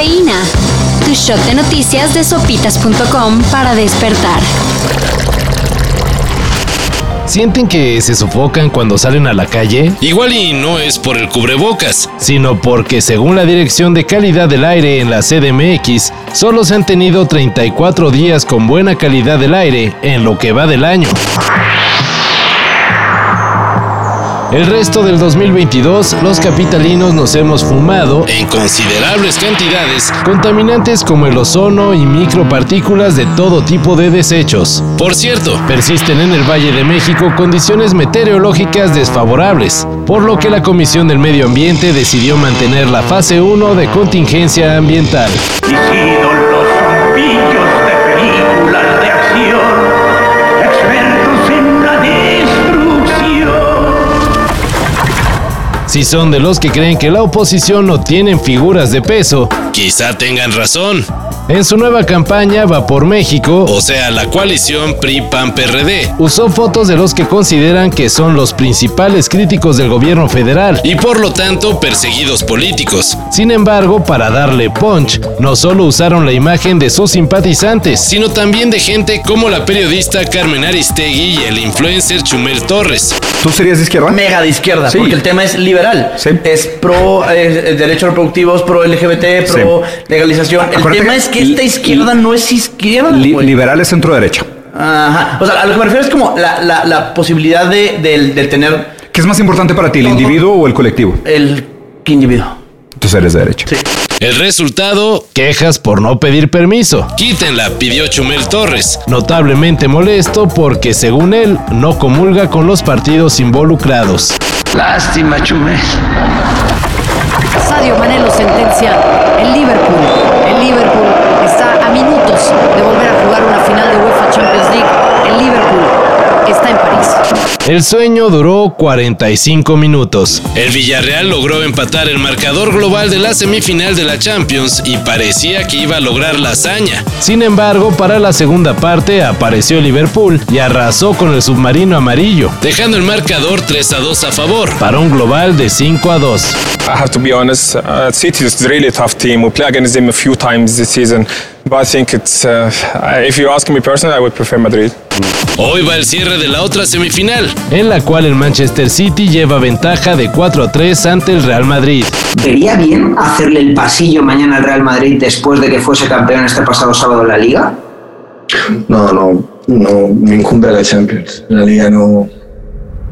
Cafeína. Tu shot de noticias de sopitas.com para despertar. ¿Sienten que se sofocan cuando salen a la calle? Igual y no es por el cubrebocas, sino porque según la Dirección de Calidad del Aire en la CDMX, solo se han tenido 34 días con buena calidad del aire en lo que va del año. El resto del 2022, los capitalinos nos hemos fumado en considerables cantidades contaminantes como el ozono y micropartículas de todo tipo de desechos. Por cierto, persisten en el Valle de México condiciones meteorológicas desfavorables, por lo que la Comisión del Medio Ambiente decidió mantener la fase 1 de contingencia ambiental. Si son de los que creen que la oposición no tienen figuras de peso, quizá tengan razón. En su nueva campaña Va por México, o sea, la coalición PRI-PAN-PRD, usó fotos de los que consideran que son los principales críticos del gobierno federal y por lo tanto perseguidos políticos. Sin embargo, para darle punch, no solo usaron la imagen de sus simpatizantes, sino también de gente como la periodista Carmen Aristegui y el influencer Chumel Torres. ¿Tú serías de izquierda? Mega de izquierda, porque el tema es liberal. Es pro eh, derechos reproductivos, pro LGBT, pro legalización. El tema es que esta izquierda no es izquierda. liberal es centro-derecha. Ajá. O sea, a lo que me refiero es como la, posibilidad de, tener. ¿Qué es más importante para ti, el individuo o el colectivo? El individuo. Entonces eres de derecha. Sí. El resultado, quejas por no pedir permiso. Quítenla, pidió Chumel Torres. Notablemente molesto porque, según él, no comulga con los partidos involucrados. Lástima, Chumel. Sadio Manelo sentencia el Liverpool. El Liverpool está a minutos de volver a jugar una final de UEFA Champions League. El Liverpool está en. El sueño duró 45 minutos. El Villarreal logró empatar el marcador global de la semifinal de la Champions y parecía que iba a lograr la hazaña. Sin embargo, para la segunda parte apareció Liverpool y arrasó con el submarino amarillo, dejando el marcador 3 a 2 a favor, para un global de 5 a 2. I have to be honest, uh, City is a really tough team. We play against them a few times this season, but I think it's, uh, if you ask me personally, I would prefer Madrid. Hoy va el cierre de la otra semifinal, en la cual el Manchester City lleva ventaja de 4 a 3 ante el Real Madrid. ¿Vería bien hacerle el pasillo mañana al Real Madrid después de que fuese campeón este pasado sábado en la Liga? No, no, no me incumbe la Champions. La Liga no,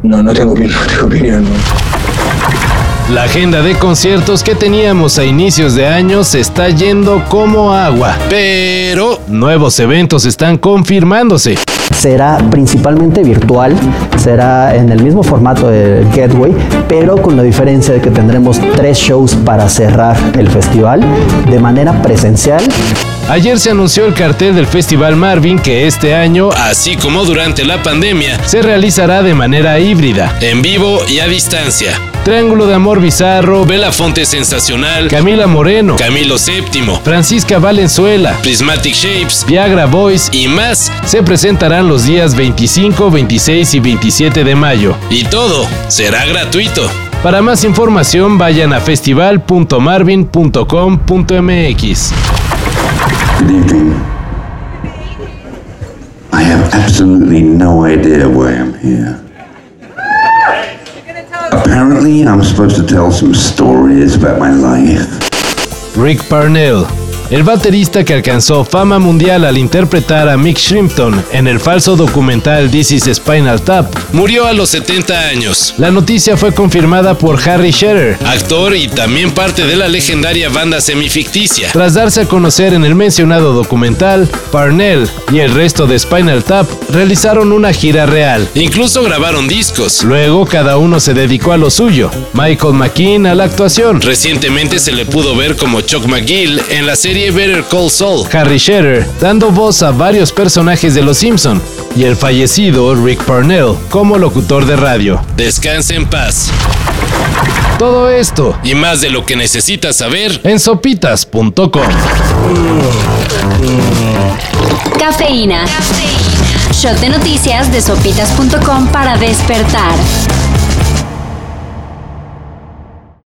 no, no tengo, no tengo opinión. No. La agenda de conciertos que teníamos a inicios de año se está yendo como agua, pero nuevos eventos están confirmándose será principalmente virtual, será en el mismo formato de Gateway, pero con la diferencia de que tendremos tres shows para cerrar el festival de manera presencial. Ayer se anunció el cartel del Festival Marvin que este año, así como durante la pandemia, se realizará de manera híbrida, en vivo y a distancia. Triángulo de Amor Bizarro, Bela Fonte Sensacional, Camila Moreno, Camilo VII, Francisca Valenzuela, Prismatic Shapes, Viagra Boys y más se presentarán los días 25, 26 y 27 de mayo. Y todo será gratuito. Para más información vayan a festival.marvin.com.mx. I have absolutely no idea why I'm here. Apparently, I'm supposed to tell some stories about my life. Rick Parnell el baterista que alcanzó fama mundial al interpretar a Mick Shrimpton en el falso documental This is Spinal Tap, murió a los 70 años. La noticia fue confirmada por Harry Shearer, actor y también parte de la legendaria banda semificticia. Tras darse a conocer en el mencionado documental, Parnell y el resto de Spinal Tap realizaron una gira real. Incluso grabaron discos. Luego cada uno se dedicó a lo suyo. Michael McKean a la actuación. Recientemente se le pudo ver como Chuck McGill en la serie Harry Shearer, dando voz a varios personajes de Los Simpson, y el fallecido Rick Parnell como locutor de radio. Descanse en paz. Todo esto y más de lo que necesitas saber en sopitas.com. Cafeína. Shot de noticias de sopitas.com para despertar.